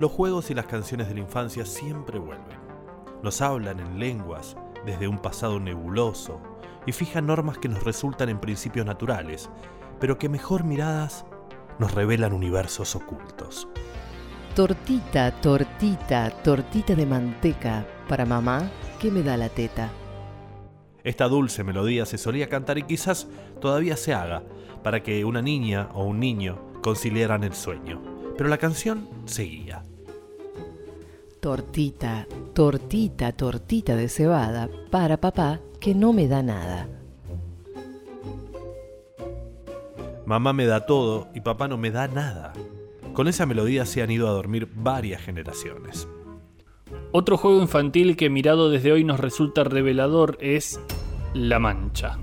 los juegos y las canciones de la infancia siempre vuelven. Nos hablan en lenguas desde un pasado nebuloso y fijan normas que nos resultan en principios naturales, pero que mejor miradas nos revelan universos ocultos. Tortita, tortita, tortita de manteca para mamá que me da la teta. Esta dulce melodía se solía cantar y quizás todavía se haga para que una niña o un niño conciliaran el sueño. Pero la canción seguía. Tortita, tortita, tortita de cebada para papá que no me da nada. Mamá me da todo y papá no me da nada. Con esa melodía se han ido a dormir varias generaciones. Otro juego infantil que mirado desde hoy nos resulta revelador es La Mancha.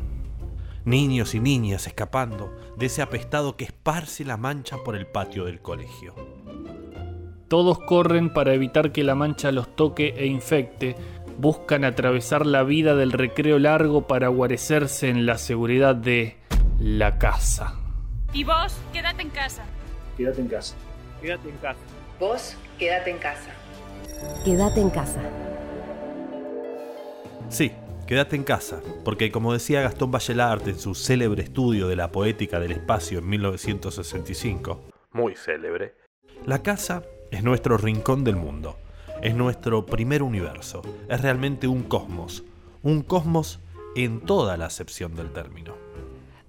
Niños y niñas escapando de ese apestado que esparce la mancha por el patio del colegio. Todos corren para evitar que la mancha los toque e infecte, buscan atravesar la vida del recreo largo para guarecerse en la seguridad de la casa. Y vos, quédate en casa. Quédate en casa. Quédate en casa. Vos, quédate en casa. Quédate en casa. Sí, quédate en casa, porque como decía Gastón Bachelard en su célebre estudio de la poética del espacio en 1965, muy célebre, la casa es nuestro rincón del mundo, es nuestro primer universo, es realmente un cosmos, un cosmos en toda la acepción del término.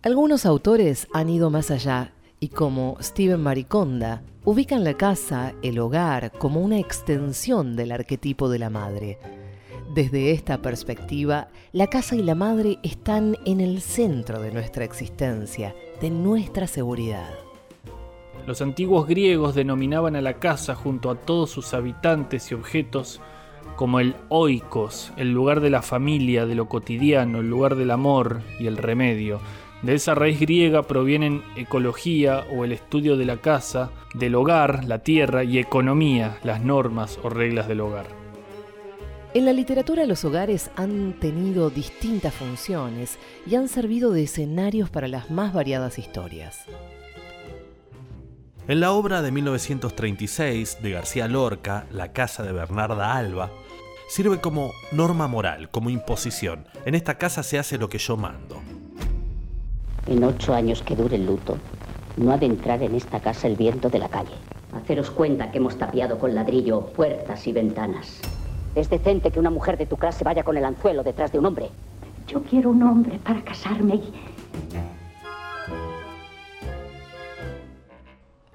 Algunos autores han ido más allá y como Steven Mariconda, ubican la casa, el hogar, como una extensión del arquetipo de la madre. Desde esta perspectiva, la casa y la madre están en el centro de nuestra existencia, de nuestra seguridad. Los antiguos griegos denominaban a la casa junto a todos sus habitantes y objetos como el oikos, el lugar de la familia, de lo cotidiano, el lugar del amor y el remedio. De esa raíz griega provienen ecología o el estudio de la casa, del hogar, la tierra y economía, las normas o reglas del hogar. En la literatura los hogares han tenido distintas funciones y han servido de escenarios para las más variadas historias. En la obra de 1936 de García Lorca, La casa de Bernarda Alba, sirve como norma moral, como imposición. En esta casa se hace lo que yo mando. En ocho años que dure el luto, no ha de entrar en esta casa el viento de la calle. Haceros cuenta que hemos tapiado con ladrillo puertas y ventanas. Es decente que una mujer de tu clase vaya con el anzuelo detrás de un hombre. Yo quiero un hombre para casarme y...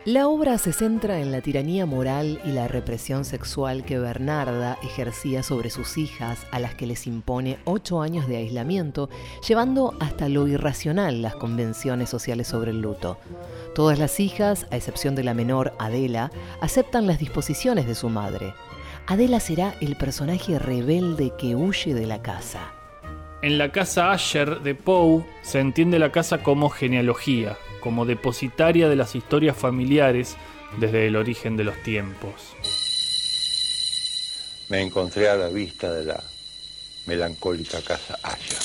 La obra se centra en la tiranía moral y la represión sexual que Bernarda ejercía sobre sus hijas, a las que les impone ocho años de aislamiento, llevando hasta lo irracional las convenciones sociales sobre el luto. Todas las hijas, a excepción de la menor Adela, aceptan las disposiciones de su madre. Adela será el personaje rebelde que huye de la casa. En la casa Asher de Poe se entiende la casa como genealogía, como depositaria de las historias familiares desde el origen de los tiempos. Me encontré a la vista de la melancólica casa Asher.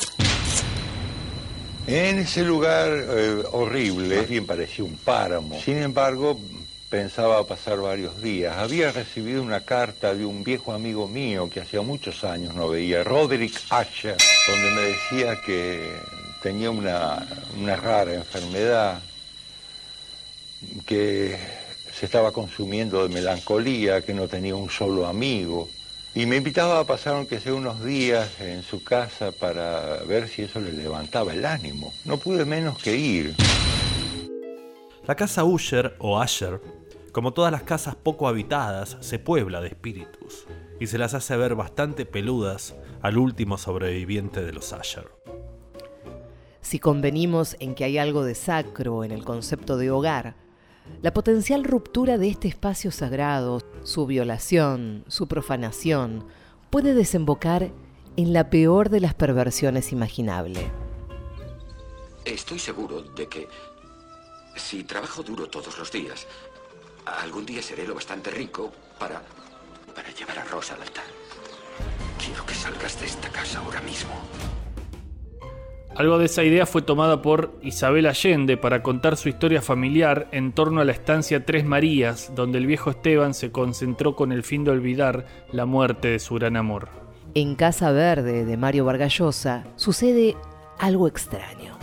En ese lugar eh, horrible, bien parecía un páramo. Sin embargo, pensaba pasar varios días. Había recibido una carta de un viejo amigo mío que hacía muchos años no veía, Roderick Asher, donde me decía que tenía una, una rara enfermedad, que se estaba consumiendo de melancolía, que no tenía un solo amigo. Y me invitaba a pasar aunque sea unos días en su casa para ver si eso le levantaba el ánimo. No pude menos que ir. La casa Usher o Asher, como todas las casas poco habitadas, se puebla de espíritus y se las hace ver bastante peludas al último sobreviviente de los Asher. Si convenimos en que hay algo de sacro en el concepto de hogar, la potencial ruptura de este espacio sagrado, su violación, su profanación, puede desembocar en la peor de las perversiones imaginable. Estoy seguro de que si trabajo duro todos los días, algún día seré lo bastante rico para, para llevar a Rosa al altar. Quiero que salgas de esta casa ahora mismo. Algo de esa idea fue tomada por Isabel Allende para contar su historia familiar en torno a la estancia Tres Marías, donde el viejo Esteban se concentró con el fin de olvidar la muerte de su gran amor. En Casa Verde de Mario Vargallosa sucede algo extraño.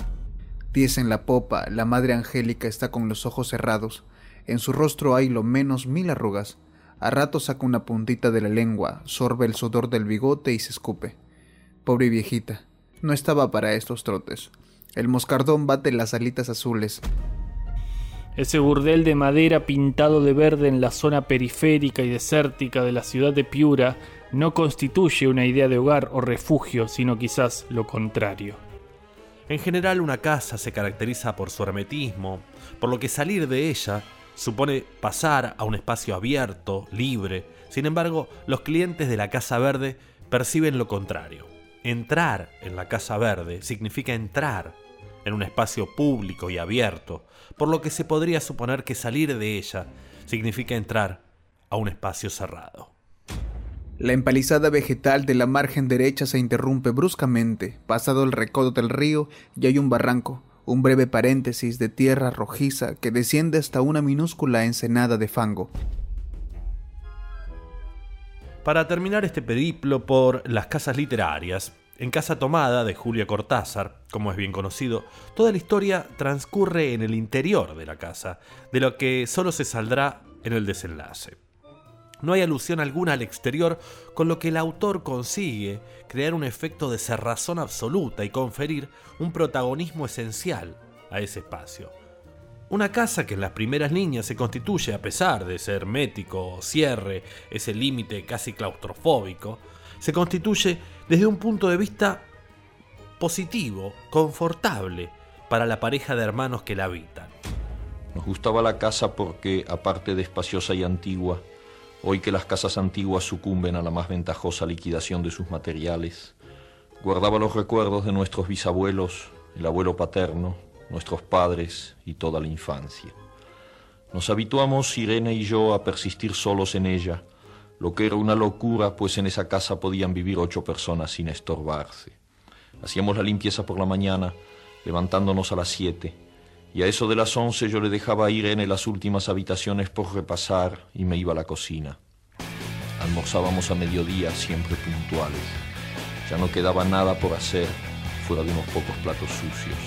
Diez en la popa, la madre Angélica está con los ojos cerrados. En su rostro hay lo menos mil arrugas. A rato saca una puntita de la lengua, sorbe el sudor del bigote y se escupe. Pobre viejita, no estaba para estos trotes. El moscardón bate las alitas azules. Ese burdel de madera pintado de verde en la zona periférica y desértica de la ciudad de Piura no constituye una idea de hogar o refugio, sino quizás lo contrario. En general una casa se caracteriza por su hermetismo, por lo que salir de ella supone pasar a un espacio abierto, libre. Sin embargo, los clientes de la Casa Verde perciben lo contrario. Entrar en la Casa Verde significa entrar en un espacio público y abierto, por lo que se podría suponer que salir de ella significa entrar a un espacio cerrado. La empalizada vegetal de la margen derecha se interrumpe bruscamente, pasado el recodo del río y hay un barranco, un breve paréntesis de tierra rojiza que desciende hasta una minúscula ensenada de fango. Para terminar este periplo por las casas literarias, en Casa Tomada de Julia Cortázar, como es bien conocido, toda la historia transcurre en el interior de la casa, de lo que solo se saldrá en el desenlace. No hay alusión alguna al exterior, con lo que el autor consigue crear un efecto de cerrazón absoluta y conferir un protagonismo esencial a ese espacio. Una casa que en las primeras líneas se constituye, a pesar de ser hermético o cierre, ese límite casi claustrofóbico, se constituye desde un punto de vista positivo, confortable para la pareja de hermanos que la habitan. Nos gustaba la casa porque, aparte de espaciosa y antigua, hoy que las casas antiguas sucumben a la más ventajosa liquidación de sus materiales, guardaba los recuerdos de nuestros bisabuelos, el abuelo paterno, nuestros padres y toda la infancia. Nos habituamos, Irene y yo, a persistir solos en ella, lo que era una locura, pues en esa casa podían vivir ocho personas sin estorbarse. Hacíamos la limpieza por la mañana, levantándonos a las siete, y a eso de las once yo le dejaba a Irene las últimas habitaciones por repasar y me iba a la cocina. Almorzábamos a mediodía, siempre puntuales. Ya no quedaba nada por hacer, fuera de unos pocos platos sucios.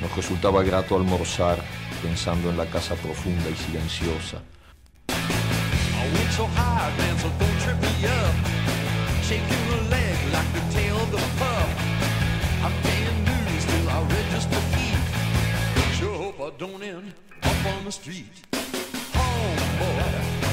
Nos resultaba grato almorzar pensando en la casa profunda y silenciosa. don't end up on the street. Homeboy.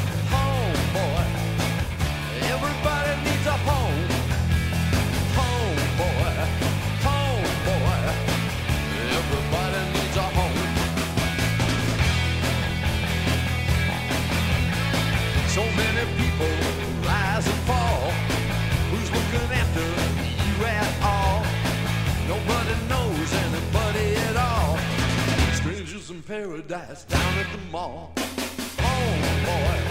Paradise down at the mall. Home, boy,